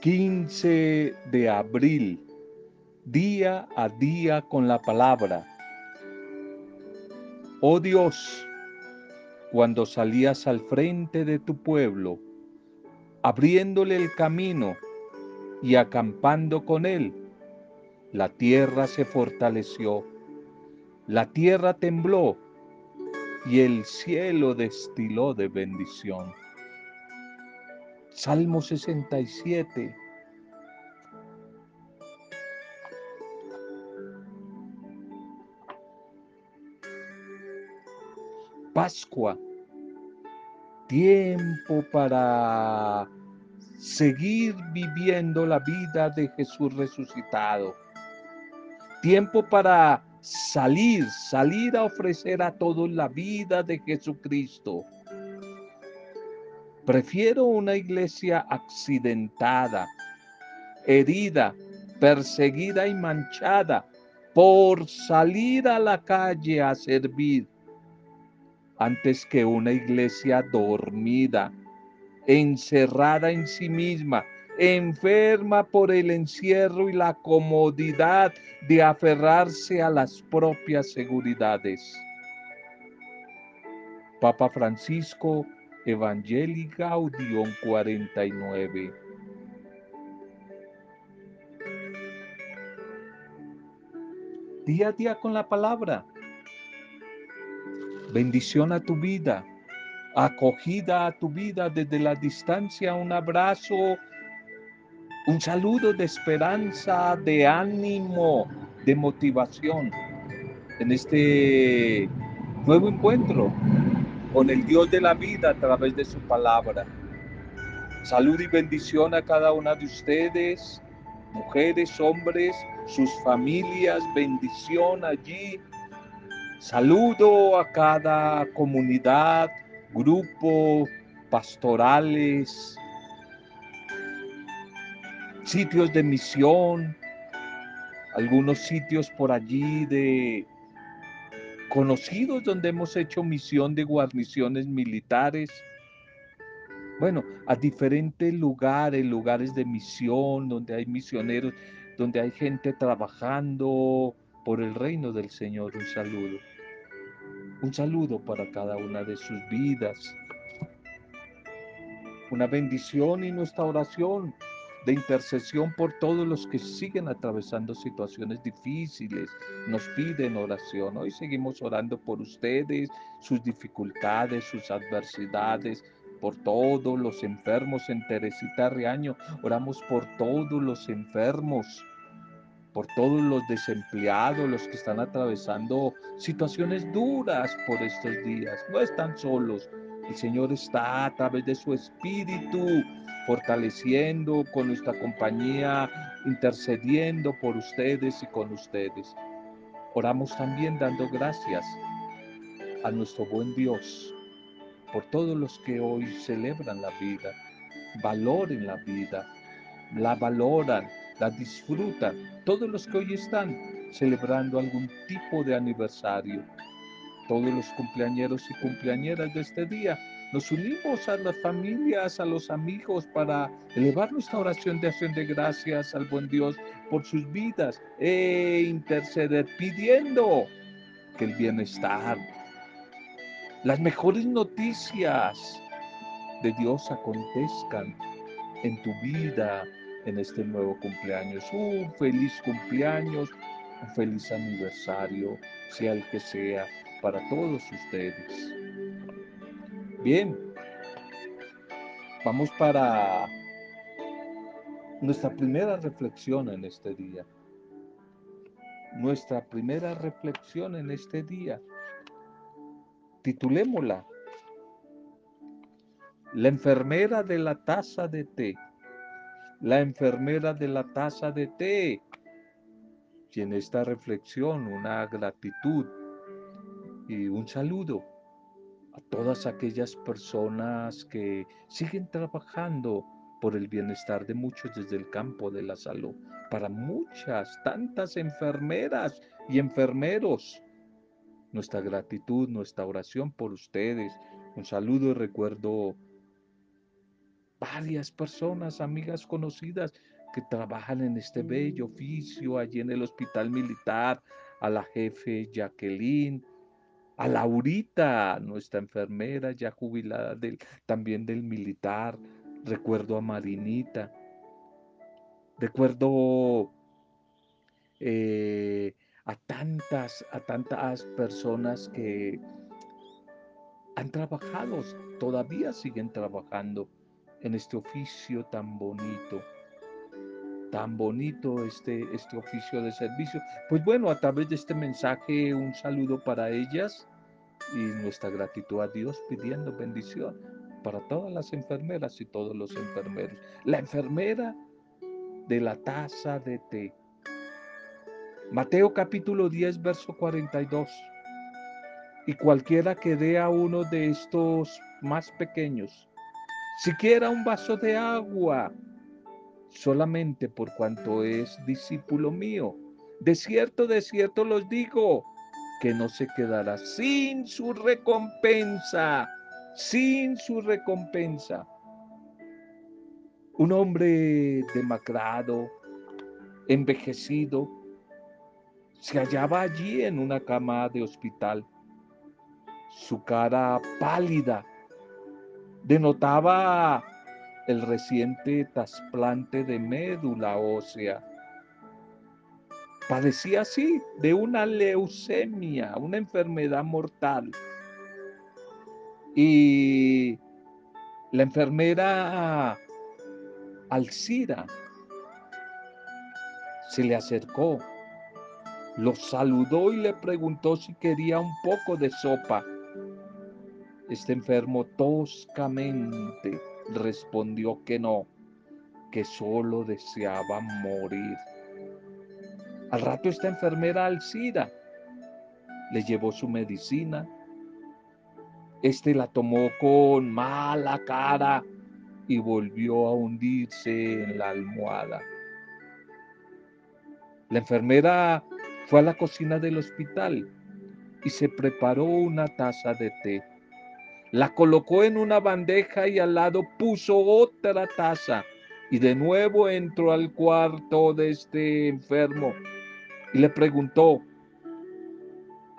15 de abril, día a día con la palabra. Oh Dios, cuando salías al frente de tu pueblo, abriéndole el camino y acampando con él, la tierra se fortaleció, la tierra tembló y el cielo destiló de bendición. Salmo 67. Pascua, tiempo para seguir viviendo la vida de Jesús resucitado. Tiempo para salir, salir a ofrecer a todos la vida de Jesucristo. Prefiero una iglesia accidentada, herida, perseguida y manchada por salir a la calle a servir, antes que una iglesia dormida, encerrada en sí misma, enferma por el encierro y la comodidad de aferrarse a las propias seguridades. Papa Francisco, Evangelii Gaudium 49. Día a día con la palabra. Bendición a tu vida acogida a tu vida desde la distancia, un abrazo, un saludo de esperanza, de ánimo, de motivación en este nuevo encuentro con el Dios de la vida a través de su palabra. Salud y bendición a cada una de ustedes, mujeres, hombres, sus familias, bendición allí. Saludo a cada comunidad, grupos pastorales, sitios de misión, algunos sitios por allí de conocidos donde hemos hecho misión de guarniciones militares. Bueno, a diferentes lugares, lugares de misión, donde hay misioneros, donde hay gente trabajando por el reino del Señor. Un saludo. Un saludo para cada una de sus vidas. Una bendición y nuestra oración de intercesión por todos los que siguen atravesando situaciones difíciles. Nos piden oración. Hoy seguimos orando por ustedes, sus dificultades, sus adversidades, por todos los enfermos en Teresita Reaño. Oramos por todos los enfermos por todos los desempleados, los que están atravesando situaciones duras por estos días. No están solos. El Señor está a través de su Espíritu fortaleciendo con nuestra compañía, intercediendo por ustedes y con ustedes. Oramos también dando gracias a nuestro buen Dios por todos los que hoy celebran la vida, valoren la vida, la valoran, la disfrutan todos los que hoy están celebrando algún tipo de aniversario. Todos los cumpleañeros y cumpleañeras de este día nos unimos a las familias, a los amigos para elevar nuestra oración de acción de gracias al buen Dios por sus vidas e interceder pidiendo que el bienestar, las mejores noticias de Dios acontezcan en tu vida, en este nuevo cumpleaños. Un feliz cumpleaños, un feliz aniversario, sea el que sea, para todos ustedes. Bien, vamos para nuestra primera reflexión en este día. Nuestra primera reflexión en este día. Titulémosla. La enfermera de la taza de té la enfermera de la taza de té. Y en esta reflexión una gratitud y un saludo a todas aquellas personas que siguen trabajando por el bienestar de muchos desde el campo de la salud, para muchas, tantas enfermeras y enfermeros. Nuestra gratitud, nuestra oración por ustedes. Un saludo y recuerdo varias personas, amigas conocidas, que trabajan en este bello oficio allí en el hospital militar, a la jefe Jacqueline, a Laurita, nuestra enfermera ya jubilada del, también del militar, recuerdo a Marinita, recuerdo eh, a tantas, a tantas personas que han trabajado, todavía siguen trabajando en este oficio tan bonito, tan bonito este, este oficio de servicio. Pues bueno, a través de este mensaje un saludo para ellas y nuestra gratitud a Dios pidiendo bendición para todas las enfermeras y todos los enfermeros. La enfermera de la taza de té. Mateo capítulo 10, verso 42. Y cualquiera que dé a uno de estos más pequeños, siquiera un vaso de agua, solamente por cuanto es discípulo mío. De cierto, de cierto los digo, que no se quedará sin su recompensa, sin su recompensa. Un hombre demacrado, envejecido, se hallaba allí en una cama de hospital. Su cara pálida denotaba el reciente trasplante de médula ósea. Padecía así de una leucemia, una enfermedad mortal. Y la enfermera Alcira se le acercó, lo saludó y le preguntó si quería un poco de sopa. Este enfermo toscamente respondió que no, que solo deseaba morir. Al rato esta enfermera Alcida le llevó su medicina. Este la tomó con mala cara y volvió a hundirse en la almohada. La enfermera fue a la cocina del hospital y se preparó una taza de té. La colocó en una bandeja y al lado puso otra taza. Y de nuevo entró al cuarto de este enfermo y le preguntó,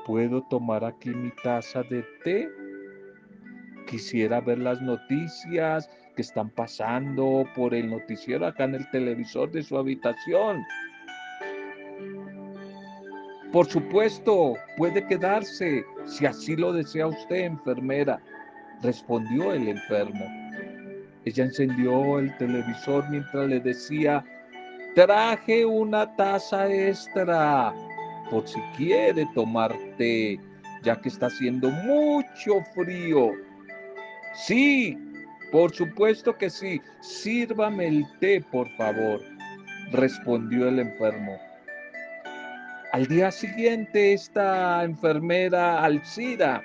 ¿puedo tomar aquí mi taza de té? Quisiera ver las noticias que están pasando por el noticiero acá en el televisor de su habitación. Por supuesto, puede quedarse si así lo desea usted, enfermera respondió el enfermo. Ella encendió el televisor mientras le decía, traje una taza extra por si quiere tomar té, ya que está haciendo mucho frío. Sí, por supuesto que sí. Sírvame el té, por favor, respondió el enfermo. Al día siguiente, esta enfermera Alcida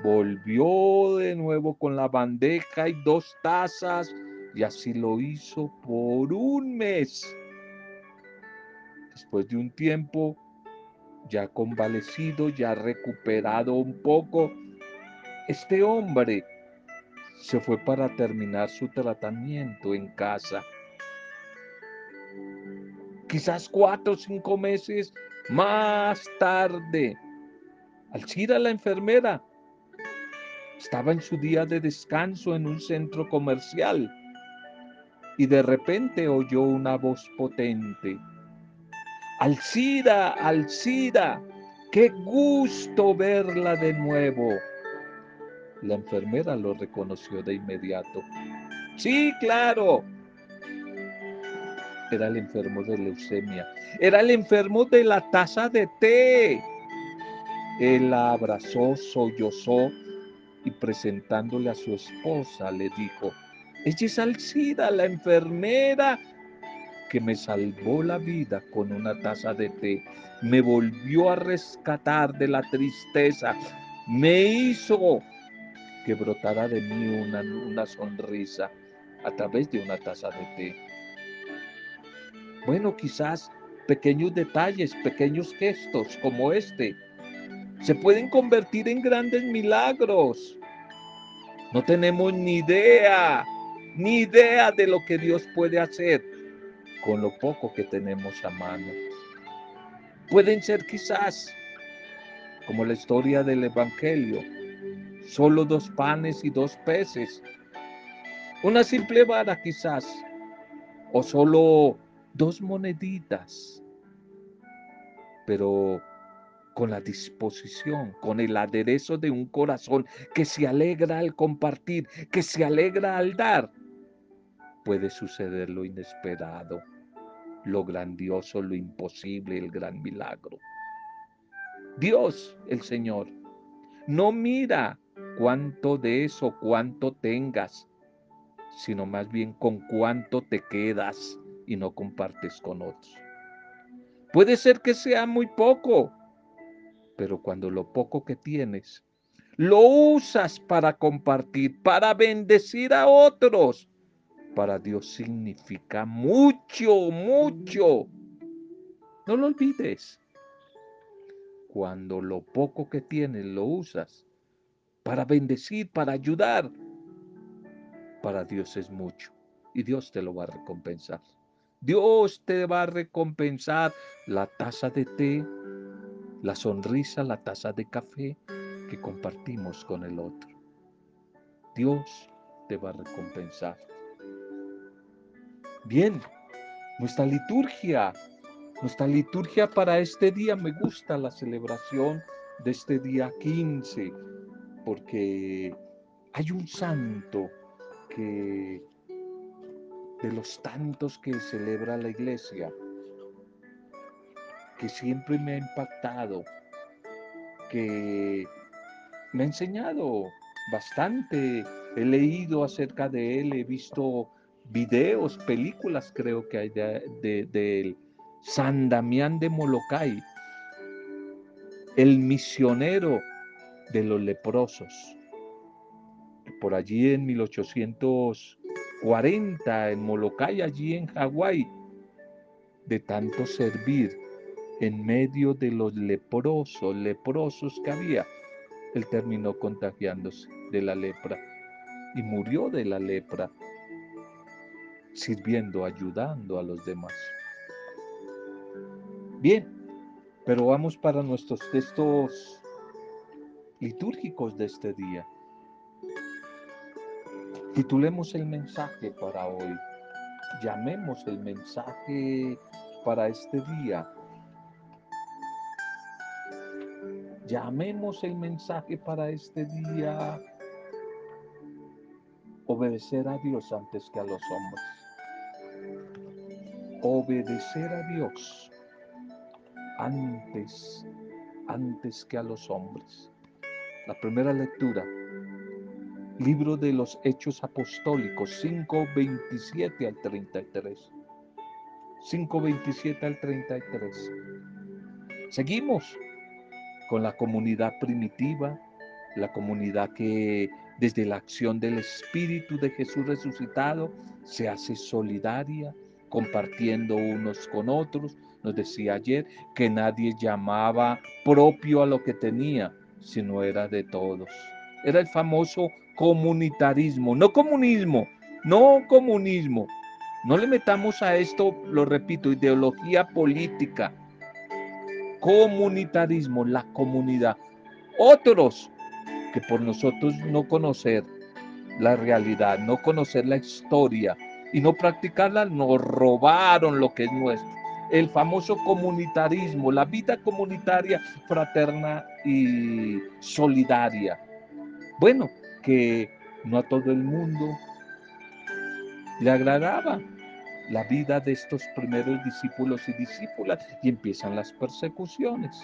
Volvió de nuevo con la bandeja y dos tazas y así lo hizo por un mes. Después de un tiempo, ya convalecido, ya recuperado un poco, este hombre se fue para terminar su tratamiento en casa. Quizás cuatro o cinco meses más tarde, Alcira la enfermera estaba en su día de descanso en un centro comercial y de repente oyó una voz potente. Alcida, Alcida, qué gusto verla de nuevo. La enfermera lo reconoció de inmediato. Sí, claro. Era el enfermo de leucemia. Era el enfermo de la taza de té. Él la abrazó, sollozó y presentándole a su esposa le dijo, es Alcida, la enfermera que me salvó la vida con una taza de té, me volvió a rescatar de la tristeza, me hizo que brotara de mí una, una sonrisa a través de una taza de té. Bueno, quizás pequeños detalles, pequeños gestos como este se pueden convertir en grandes milagros. No tenemos ni idea ni idea de lo que Dios puede hacer con lo poco que tenemos a mano. Pueden ser quizás, como la historia del Evangelio, solo dos panes y dos peces, una simple vara quizás, o solo dos moneditas, pero con la disposición, con el aderezo de un corazón que se alegra al compartir, que se alegra al dar, puede suceder lo inesperado, lo grandioso, lo imposible, el gran milagro. Dios, el Señor, no mira cuánto de eso, cuánto tengas, sino más bien con cuánto te quedas y no compartes con otros. Puede ser que sea muy poco, pero cuando lo poco que tienes lo usas para compartir, para bendecir a otros, para Dios significa mucho, mucho. No lo olvides. Cuando lo poco que tienes lo usas para bendecir, para ayudar, para Dios es mucho y Dios te lo va a recompensar. Dios te va a recompensar la taza de té, la sonrisa, la taza de café que compartimos con el otro. Dios te va a recompensar. Bien, nuestra liturgia, nuestra liturgia para este día, me gusta la celebración de este día 15, porque hay un santo que de los tantos que celebra la iglesia, que siempre me ha impactado, que me ha enseñado bastante, he leído acerca de él, he visto videos, películas creo que hay de, de, San Damián de Molokai, el misionero de los leprosos. Por allí en 1840, en Molokai, allí en Hawái, de tanto servir en medio de los leprosos, leprosos que había, él terminó contagiándose de la lepra y murió de la lepra, sirviendo, ayudando a los demás. Bien, pero vamos para nuestros textos litúrgicos de este día. Titulemos el mensaje para hoy. Llamemos el mensaje para este día Llamemos el mensaje para este día. Obedecer a Dios antes que a los hombres. Obedecer a Dios antes, antes que a los hombres. La primera lectura, libro de los Hechos Apostólicos, 5.27 al 33. 5.27 al 33. Seguimos con la comunidad primitiva, la comunidad que desde la acción del Espíritu de Jesús resucitado se hace solidaria, compartiendo unos con otros. Nos decía ayer que nadie llamaba propio a lo que tenía, sino era de todos. Era el famoso comunitarismo, no comunismo, no comunismo. No le metamos a esto, lo repito, ideología política, comunitarismo, la comunidad. Otros que por nosotros no conocer la realidad, no conocer la historia y no practicarla, nos robaron lo que es nuestro. El famoso comunitarismo, la vida comunitaria, fraterna y solidaria. Bueno, que no a todo el mundo le agradaba, la vida de estos primeros discípulos y discípulas y empiezan las persecuciones.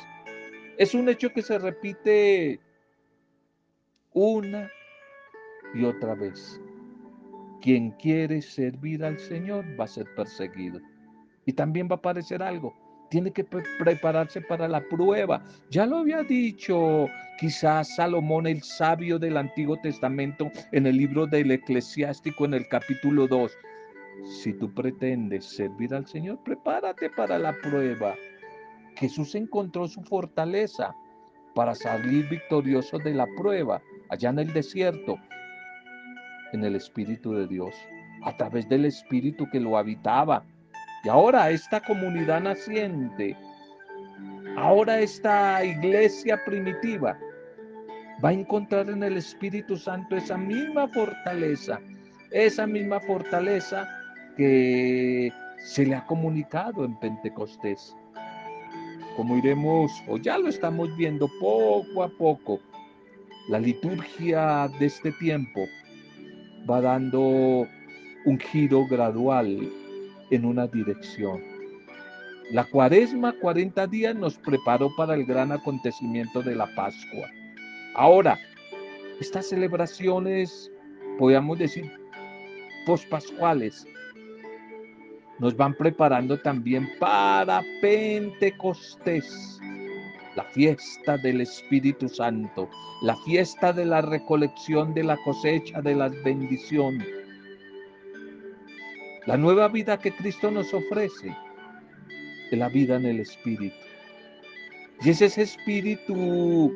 Es un hecho que se repite una y otra vez. Quien quiere servir al Señor va a ser perseguido. Y también va a aparecer algo. Tiene que prepararse para la prueba. Ya lo había dicho quizás Salomón, el sabio del Antiguo Testamento, en el libro del Eclesiástico, en el capítulo 2. Si tú pretendes servir al Señor, prepárate para la prueba. Jesús encontró su fortaleza para salir victorioso de la prueba allá en el desierto, en el Espíritu de Dios. a través del Espíritu que lo habitaba. Y ahora esta comunidad naciente, ahora esta iglesia primitiva, va a encontrar en el Espíritu Santo esa misma fortaleza, esa misma fortaleza que se le ha comunicado en Pentecostés. Como iremos, o ya lo estamos viendo poco a poco, la liturgia de este tiempo va dando un giro gradual en una dirección. La cuaresma, 40 días, nos preparó para el gran acontecimiento de la Pascua. Ahora, estas celebraciones, podríamos decir, pospascuales, nos van preparando también para Pentecostés, la fiesta del Espíritu Santo, la fiesta de la recolección de la cosecha de las bendiciones, la nueva vida que Cristo nos ofrece, es la vida en el Espíritu. Y es ese Espíritu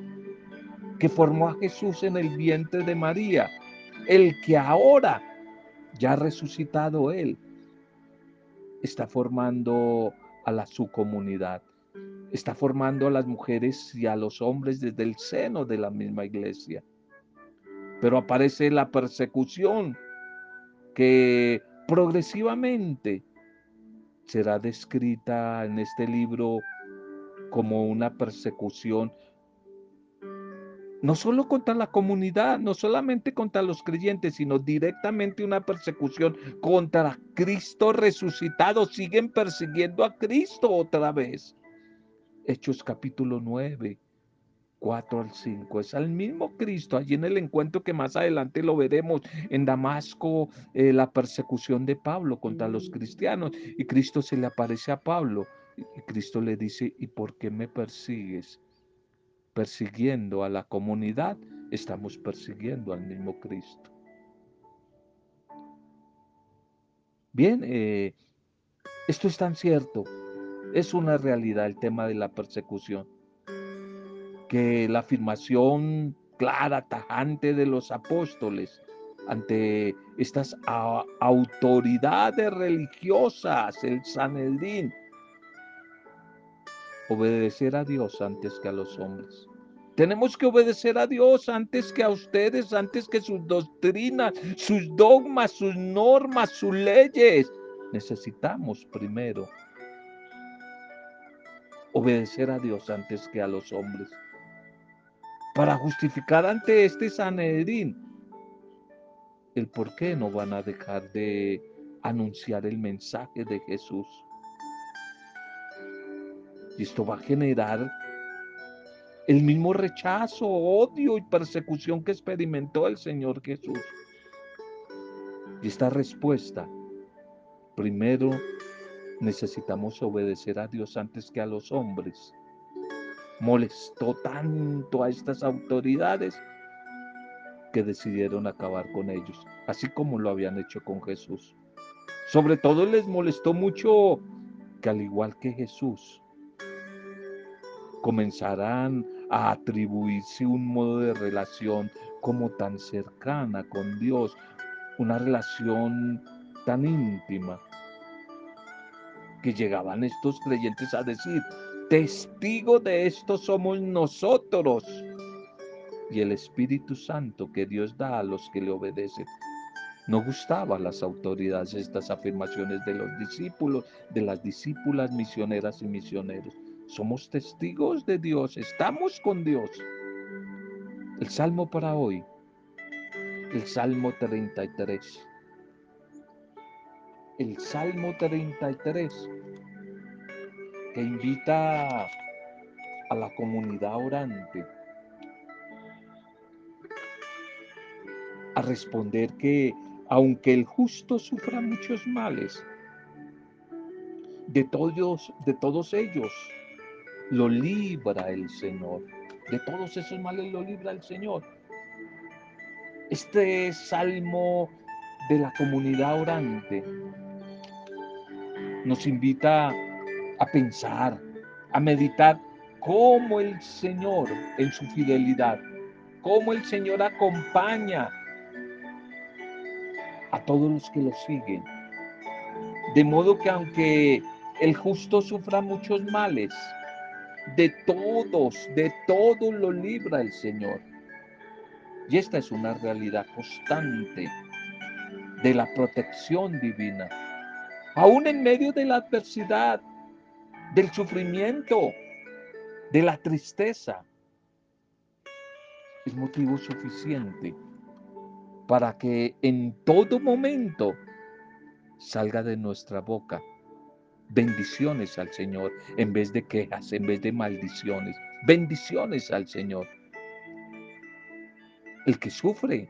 que formó a Jesús en el vientre de María, el que ahora ya ha resucitado Él, está formando a la su comunidad, está formando a las mujeres y a los hombres desde el seno de la misma iglesia. Pero aparece la persecución que progresivamente será descrita en este libro como una persecución no solo contra la comunidad, no solamente contra los creyentes, sino directamente una persecución contra Cristo resucitado. Siguen persiguiendo a Cristo otra vez. Hechos capítulo 9, 4 al 5. Es al mismo Cristo, allí en el encuentro que más adelante lo veremos en Damasco, eh, la persecución de Pablo contra los cristianos. Y Cristo se le aparece a Pablo. Y Cristo le dice, ¿y por qué me persigues? persiguiendo a la comunidad, estamos persiguiendo al mismo Cristo. Bien, eh, esto es tan cierto, es una realidad el tema de la persecución, que la afirmación clara, tajante de los apóstoles ante estas autoridades religiosas, el Sanedrín, obedecer a Dios antes que a los hombres. Tenemos que obedecer a Dios antes que a ustedes, antes que sus doctrinas, sus dogmas, sus normas, sus leyes. Necesitamos primero obedecer a Dios antes que a los hombres. Para justificar ante este Sanedrín el por qué no van a dejar de anunciar el mensaje de Jesús. Y esto va a generar el mismo rechazo, odio y persecución que experimentó el Señor Jesús. Y esta respuesta, primero necesitamos obedecer a Dios antes que a los hombres. Molestó tanto a estas autoridades que decidieron acabar con ellos, así como lo habían hecho con Jesús. Sobre todo les molestó mucho que al igual que Jesús, comenzarán a atribuirse un modo de relación como tan cercana con Dios, una relación tan íntima, que llegaban estos creyentes a decir, testigo de esto somos nosotros y el Espíritu Santo que Dios da a los que le obedecen. No gustaba a las autoridades estas afirmaciones de los discípulos, de las discípulas misioneras y misioneros. Somos testigos de Dios, estamos con Dios. El salmo para hoy, el salmo 33. El salmo 33 que invita a la comunidad orante a responder que aunque el justo sufra muchos males, de todos, de todos ellos lo libra el Señor. De todos esos males lo libra el Señor. Este salmo de la comunidad orante nos invita a pensar, a meditar cómo el Señor en su fidelidad, cómo el Señor acompaña a todos los que lo siguen. De modo que aunque el justo sufra muchos males, de todos, de todos lo libra el Señor. Y esta es una realidad constante de la protección divina. Aún en medio de la adversidad, del sufrimiento, de la tristeza, es motivo suficiente para que en todo momento salga de nuestra boca bendiciones al Señor en vez de quejas, en vez de maldiciones. Bendiciones al Señor. El que sufre,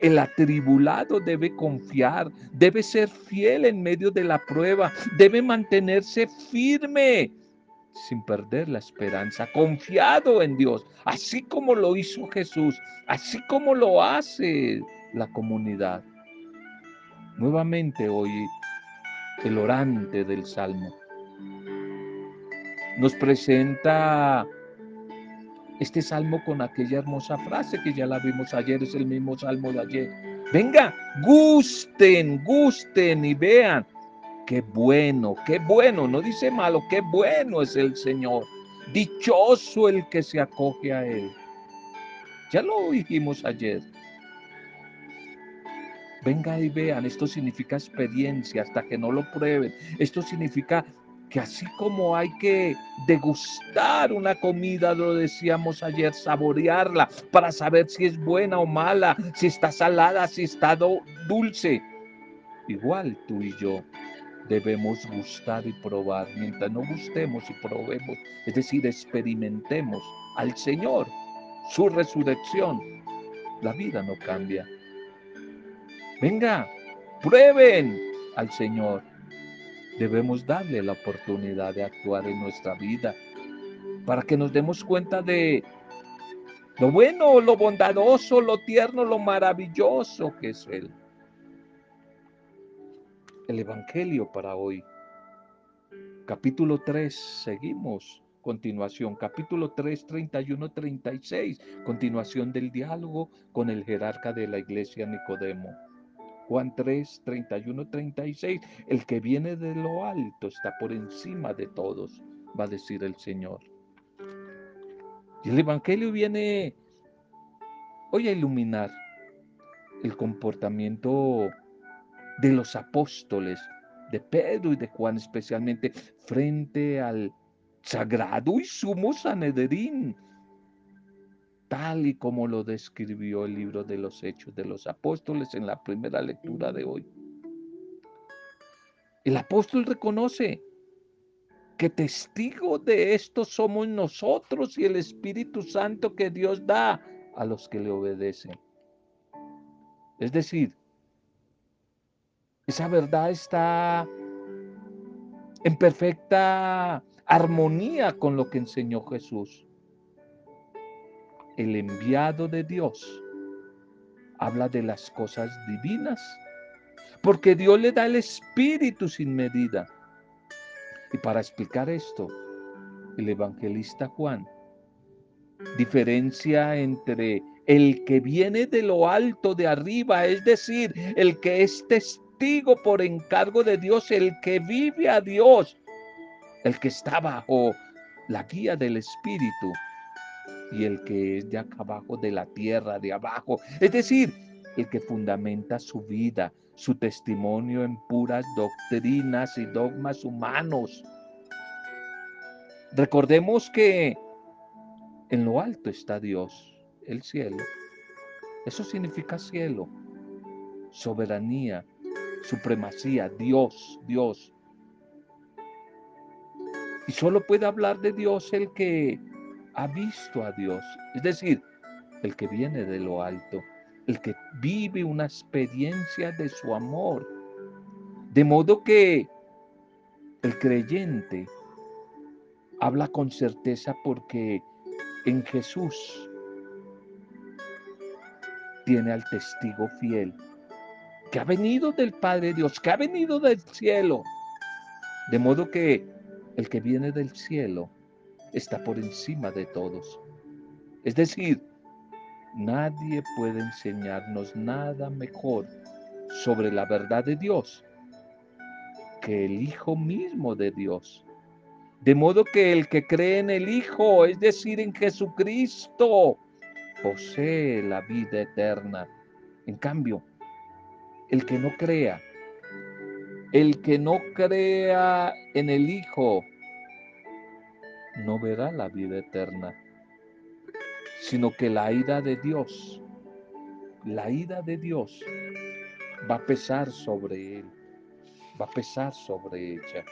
el atribulado debe confiar, debe ser fiel en medio de la prueba, debe mantenerse firme sin perder la esperanza, confiado en Dios, así como lo hizo Jesús, así como lo hace la comunidad. Nuevamente hoy el orante del Salmo nos presenta este salmo con aquella hermosa frase que ya la vimos ayer, es el mismo salmo de ayer. Venga, gusten, gusten y vean Qué bueno, qué bueno, no dice malo, qué bueno es el Señor. Dichoso el que se acoge a Él. Ya lo dijimos ayer. Venga y vean, esto significa experiencia hasta que no lo prueben. Esto significa que así como hay que degustar una comida, lo decíamos ayer, saborearla para saber si es buena o mala, si está salada, si está dulce. Igual tú y yo debemos gustar y probar. Mientras no gustemos y probemos, es decir, experimentemos al Señor, su resurrección, la vida no cambia. Venga, prueben al Señor. Debemos darle la oportunidad de actuar en nuestra vida para que nos demos cuenta de lo bueno, lo bondadoso, lo tierno, lo maravilloso que es Él el Evangelio para hoy. Capítulo 3, seguimos. Continuación, capítulo 3, 31, 36. Continuación del diálogo con el jerarca de la iglesia Nicodemo. Juan 3, 31, 36. El que viene de lo alto está por encima de todos, va a decir el Señor. Y el Evangelio viene hoy a iluminar el comportamiento de los apóstoles, de Pedro y de Juan especialmente, frente al sagrado y sumo Sanedrín, tal y como lo describió el libro de los Hechos de los Apóstoles en la primera lectura de hoy. El apóstol reconoce que testigo de esto somos nosotros y el Espíritu Santo que Dios da a los que le obedecen. Es decir, esa verdad está en perfecta armonía con lo que enseñó Jesús. El enviado de Dios habla de las cosas divinas, porque Dios le da el Espíritu sin medida. Y para explicar esto, el evangelista Juan diferencia entre el que viene de lo alto de arriba, es decir, el que es testigo por encargo de Dios, el que vive a Dios, el que está bajo la guía del Espíritu y el que es de acá abajo de la tierra, de abajo, es decir, el que fundamenta su vida, su testimonio en puras doctrinas y dogmas humanos. Recordemos que en lo alto está Dios, el cielo. Eso significa cielo, soberanía, supremacía, Dios, Dios. Y solo puede hablar de Dios el que ha visto a Dios, es decir, el que viene de lo alto, el que vive una experiencia de su amor. De modo que el creyente habla con certeza porque en Jesús tiene al testigo fiel que ha venido del Padre Dios, que ha venido del cielo. De modo que el que viene del cielo está por encima de todos. Es decir, nadie puede enseñarnos nada mejor sobre la verdad de Dios que el Hijo mismo de Dios. De modo que el que cree en el Hijo, es decir, en Jesucristo, posee la vida eterna. En cambio, el que no crea, el que no crea en el Hijo, no verá la vida eterna, sino que la ira de Dios, la ira de Dios va a pesar sobre él, va a pesar sobre ella.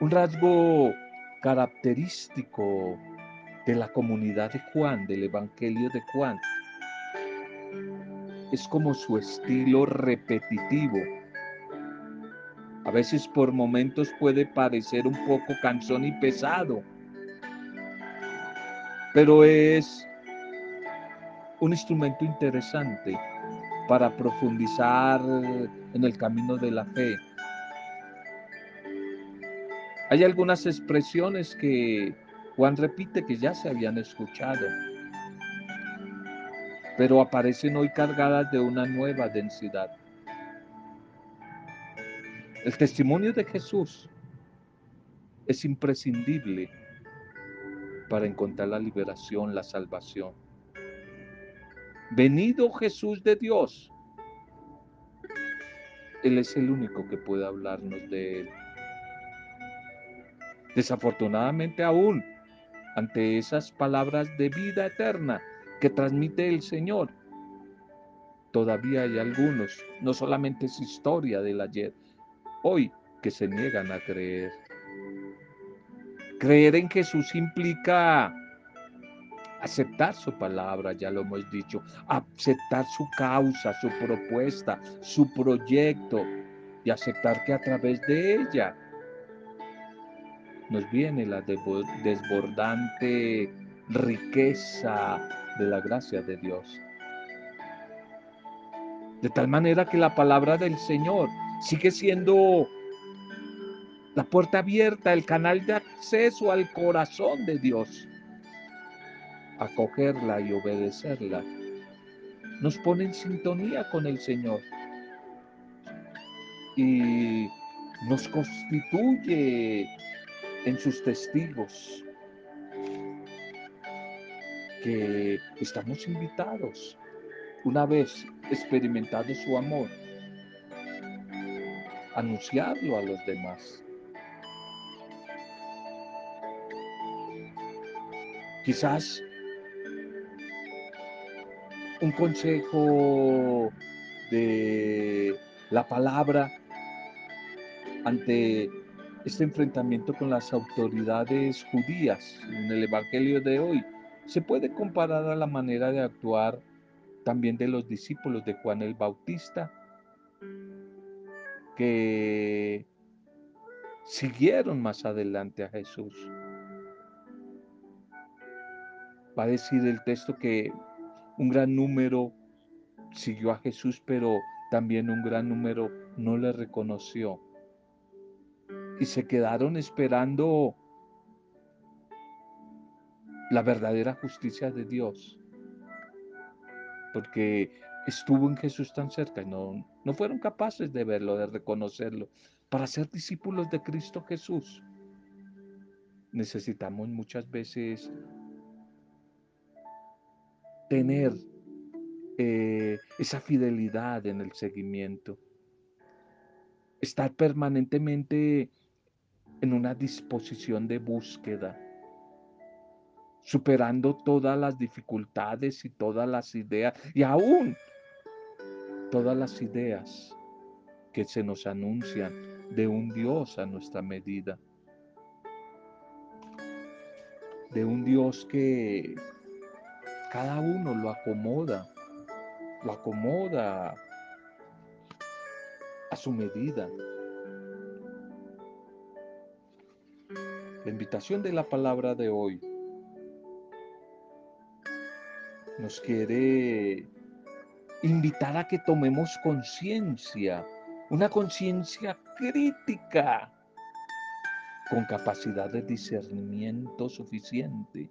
Un rasgo característico de la comunidad de Juan, del Evangelio de Juan, es como su estilo repetitivo. A veces por momentos puede parecer un poco cansón y pesado, pero es un instrumento interesante para profundizar en el camino de la fe. Hay algunas expresiones que Juan repite que ya se habían escuchado, pero aparecen hoy cargadas de una nueva densidad. El testimonio de Jesús es imprescindible para encontrar la liberación, la salvación. Venido Jesús de Dios, Él es el único que puede hablarnos de Él. Desafortunadamente aún, ante esas palabras de vida eterna que transmite el Señor, todavía hay algunos, no solamente es historia del ayer, hoy que se niegan a creer. Creer en Jesús implica aceptar su palabra, ya lo hemos dicho, aceptar su causa, su propuesta, su proyecto y aceptar que a través de ella nos viene la desbordante riqueza de la gracia de Dios. De tal manera que la palabra del Señor sigue siendo la puerta abierta, el canal de acceso al corazón de Dios. Acogerla y obedecerla nos pone en sintonía con el Señor y nos constituye en sus testigos que estamos invitados, una vez experimentado su amor, anunciarlo a los demás. Quizás un consejo de la palabra ante este enfrentamiento con las autoridades judías en el Evangelio de hoy se puede comparar a la manera de actuar también de los discípulos de Juan el Bautista, que siguieron más adelante a Jesús. Va a decir el texto que un gran número siguió a Jesús, pero también un gran número no le reconoció y se quedaron esperando la verdadera justicia de Dios. Porque estuvo en Jesús tan cerca y no, no fueron capaces de verlo, de reconocerlo. Para ser discípulos de Cristo Jesús, necesitamos muchas veces tener eh, esa fidelidad en el seguimiento, estar permanentemente en una disposición de búsqueda, superando todas las dificultades y todas las ideas, y aún todas las ideas que se nos anuncian de un Dios a nuestra medida, de un Dios que cada uno lo acomoda, lo acomoda a su medida. La invitación de la palabra de hoy nos quiere invitar a que tomemos conciencia, una conciencia crítica, con capacidad de discernimiento suficiente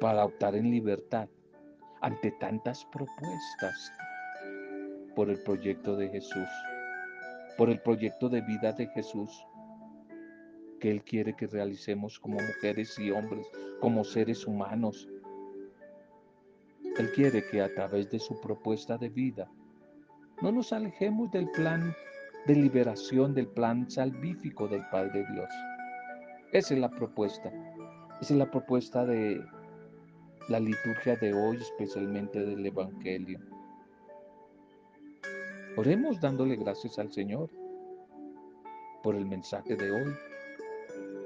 para optar en libertad ante tantas propuestas por el proyecto de Jesús, por el proyecto de vida de Jesús que Él quiere que realicemos como mujeres y hombres, como seres humanos. Él quiere que a través de su propuesta de vida no nos alejemos del plan de liberación, del plan salvífico del Padre Dios. Esa es la propuesta. Esa es la propuesta de la liturgia de hoy, especialmente del Evangelio. Oremos dándole gracias al Señor por el mensaje de hoy.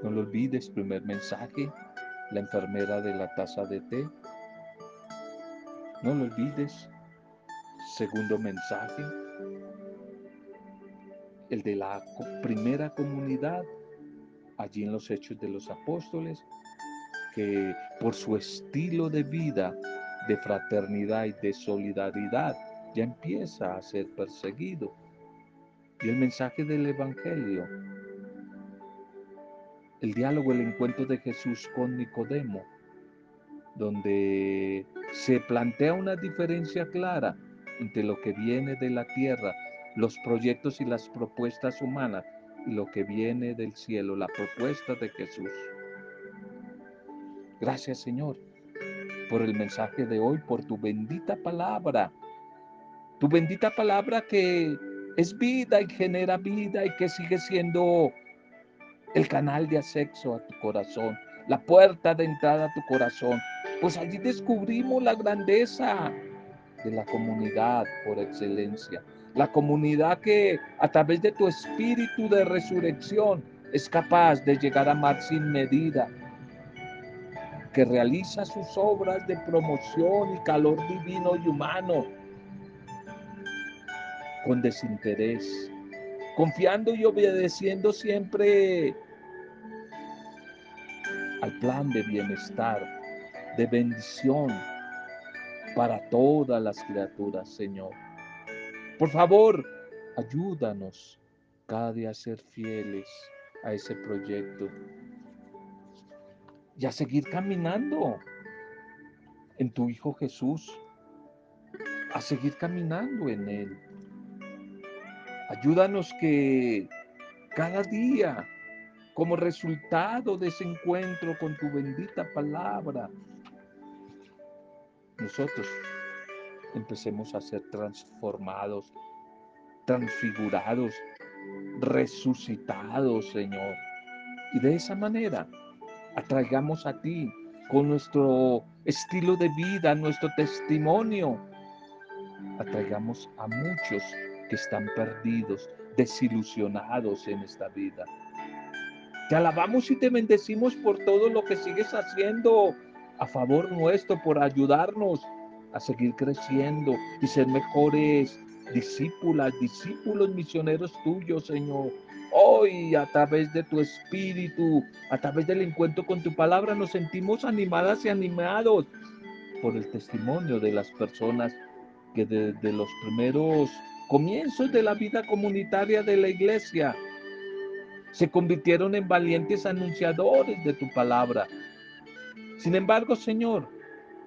No lo olvides, primer mensaje, la enfermera de la taza de té. No lo olvides, segundo mensaje, el de la primera comunidad, allí en los Hechos de los Apóstoles, que por su estilo de vida, de fraternidad y de solidaridad, ya empieza a ser perseguido. Y el mensaje del Evangelio, el diálogo, el encuentro de Jesús con Nicodemo, donde se plantea una diferencia clara entre lo que viene de la tierra, los proyectos y las propuestas humanas, y lo que viene del cielo, la propuesta de Jesús. Gracias Señor por el mensaje de hoy, por tu bendita palabra, tu bendita palabra que es vida y genera vida y que sigue siendo el canal de acceso a tu corazón, la puerta de entrada a tu corazón. Pues allí descubrimos la grandeza de la comunidad por excelencia. La comunidad que a través de tu espíritu de resurrección es capaz de llegar a amar sin medida, que realiza sus obras de promoción y calor divino y humano con desinterés, confiando y obedeciendo siempre al plan de bienestar, de bendición para todas las criaturas, Señor. Por favor, ayúdanos cada día a ser fieles a ese proyecto y a seguir caminando en tu Hijo Jesús, a seguir caminando en Él. Ayúdanos que cada día como resultado de ese encuentro con tu bendita palabra, nosotros empecemos a ser transformados, transfigurados, resucitados, Señor. Y de esa manera atraigamos a ti con nuestro estilo de vida, nuestro testimonio. Atraigamos a muchos que están perdidos, desilusionados en esta vida. Te alabamos y te bendecimos por todo lo que sigues haciendo a favor nuestro, por ayudarnos a seguir creciendo y ser mejores discípulas, discípulos misioneros tuyos, Señor. Hoy, a través de tu espíritu, a través del encuentro con tu palabra, nos sentimos animadas y animados por el testimonio de las personas que desde los primeros comienzos de la vida comunitaria de la iglesia se convirtieron en valientes anunciadores de tu palabra. Sin embargo, Señor,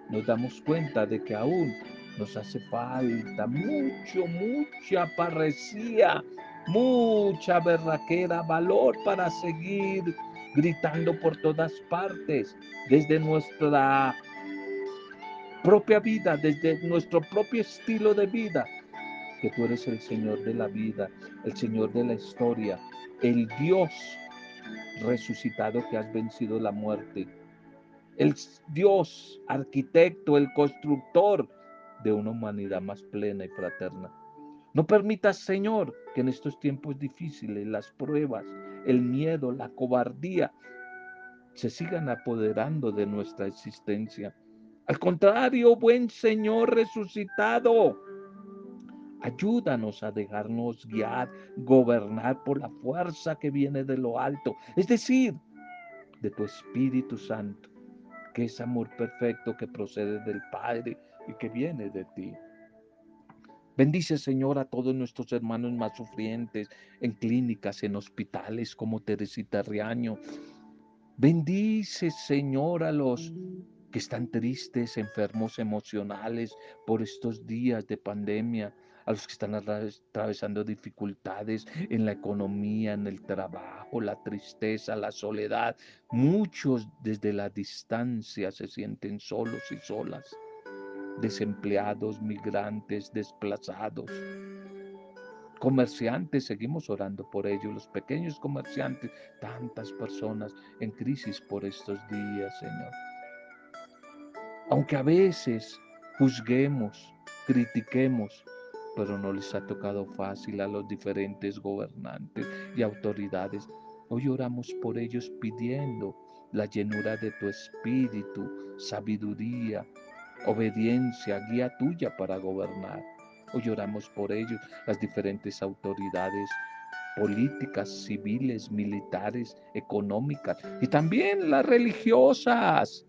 nos damos cuenta de que aún nos hace falta mucho, mucha parresía, mucha berraquera, valor para seguir gritando por todas partes, desde nuestra propia vida, desde nuestro propio estilo de vida, que tú eres el Señor de la vida, el Señor de la historia, el Dios resucitado que has vencido la muerte, el Dios arquitecto, el constructor de una humanidad más plena y fraterna. No permitas, Señor, que en estos tiempos difíciles las pruebas, el miedo, la cobardía se sigan apoderando de nuestra existencia. Al contrario, buen Señor resucitado, Ayúdanos a dejarnos guiar, gobernar por la fuerza que viene de lo alto, es decir, de tu Espíritu Santo, que es amor perfecto que procede del Padre y que viene de ti. Bendice, Señor, a todos nuestros hermanos más sufrientes en clínicas, en hospitales como Teresita Riaño. Bendice, Señor, a los que están tristes, enfermos emocionales por estos días de pandemia, a los que están atravesando dificultades en la economía, en el trabajo, la tristeza, la soledad. Muchos desde la distancia se sienten solos y solas, desempleados, migrantes, desplazados. Comerciantes, seguimos orando por ellos, los pequeños comerciantes, tantas personas en crisis por estos días, Señor. Aunque a veces juzguemos, critiquemos, pero no les ha tocado fácil a los diferentes gobernantes y autoridades. Hoy oramos por ellos pidiendo la llenura de tu espíritu, sabiduría, obediencia, guía tuya para gobernar. Hoy oramos por ellos, las diferentes autoridades políticas, civiles, militares, económicas y también las religiosas.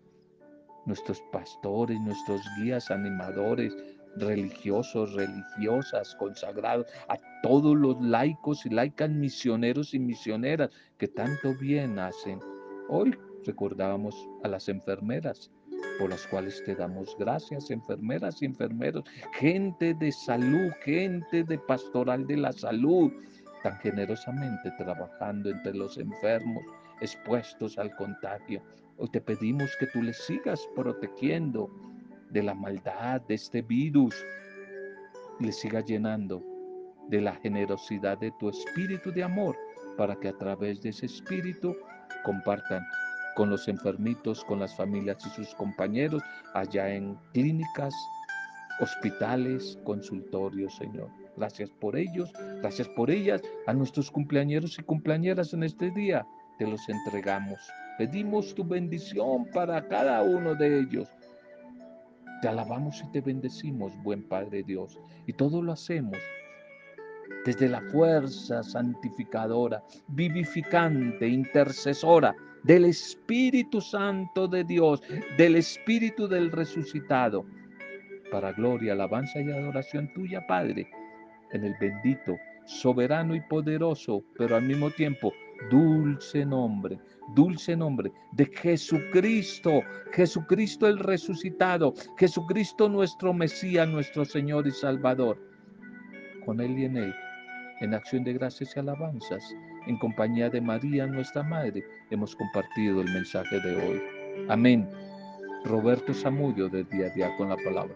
Nuestros pastores, nuestros guías animadores, religiosos, religiosas, consagrados, a todos los laicos y laicas, misioneros y misioneras que tanto bien hacen. Hoy recordábamos a las enfermeras, por las cuales te damos gracias, enfermeras y enfermeros, gente de salud, gente de pastoral de la salud, tan generosamente trabajando entre los enfermos, expuestos al contagio. Hoy te pedimos que tú les sigas protegiendo de la maldad, de este virus, y les sigas llenando de la generosidad de tu espíritu de amor, para que a través de ese espíritu compartan con los enfermitos, con las familias y sus compañeros, allá en clínicas, hospitales, consultorios, Señor. Gracias por ellos, gracias por ellas, a nuestros cumpleañeros y cumpleañeras en este día, te los entregamos. Pedimos tu bendición para cada uno de ellos. Te alabamos y te bendecimos, buen Padre Dios. Y todo lo hacemos desde la fuerza santificadora, vivificante, intercesora del Espíritu Santo de Dios, del Espíritu del resucitado, para gloria, alabanza y adoración tuya, Padre, en el bendito, soberano y poderoso, pero al mismo tiempo dulce nombre, dulce nombre de Jesucristo, Jesucristo el resucitado, Jesucristo nuestro Mesías, nuestro Señor y Salvador. Con Él y en Él en acción de gracias y alabanzas, en compañía de María, nuestra Madre, hemos compartido el mensaje de hoy. Amén. Roberto Zamudio de Día a Día con la Palabra.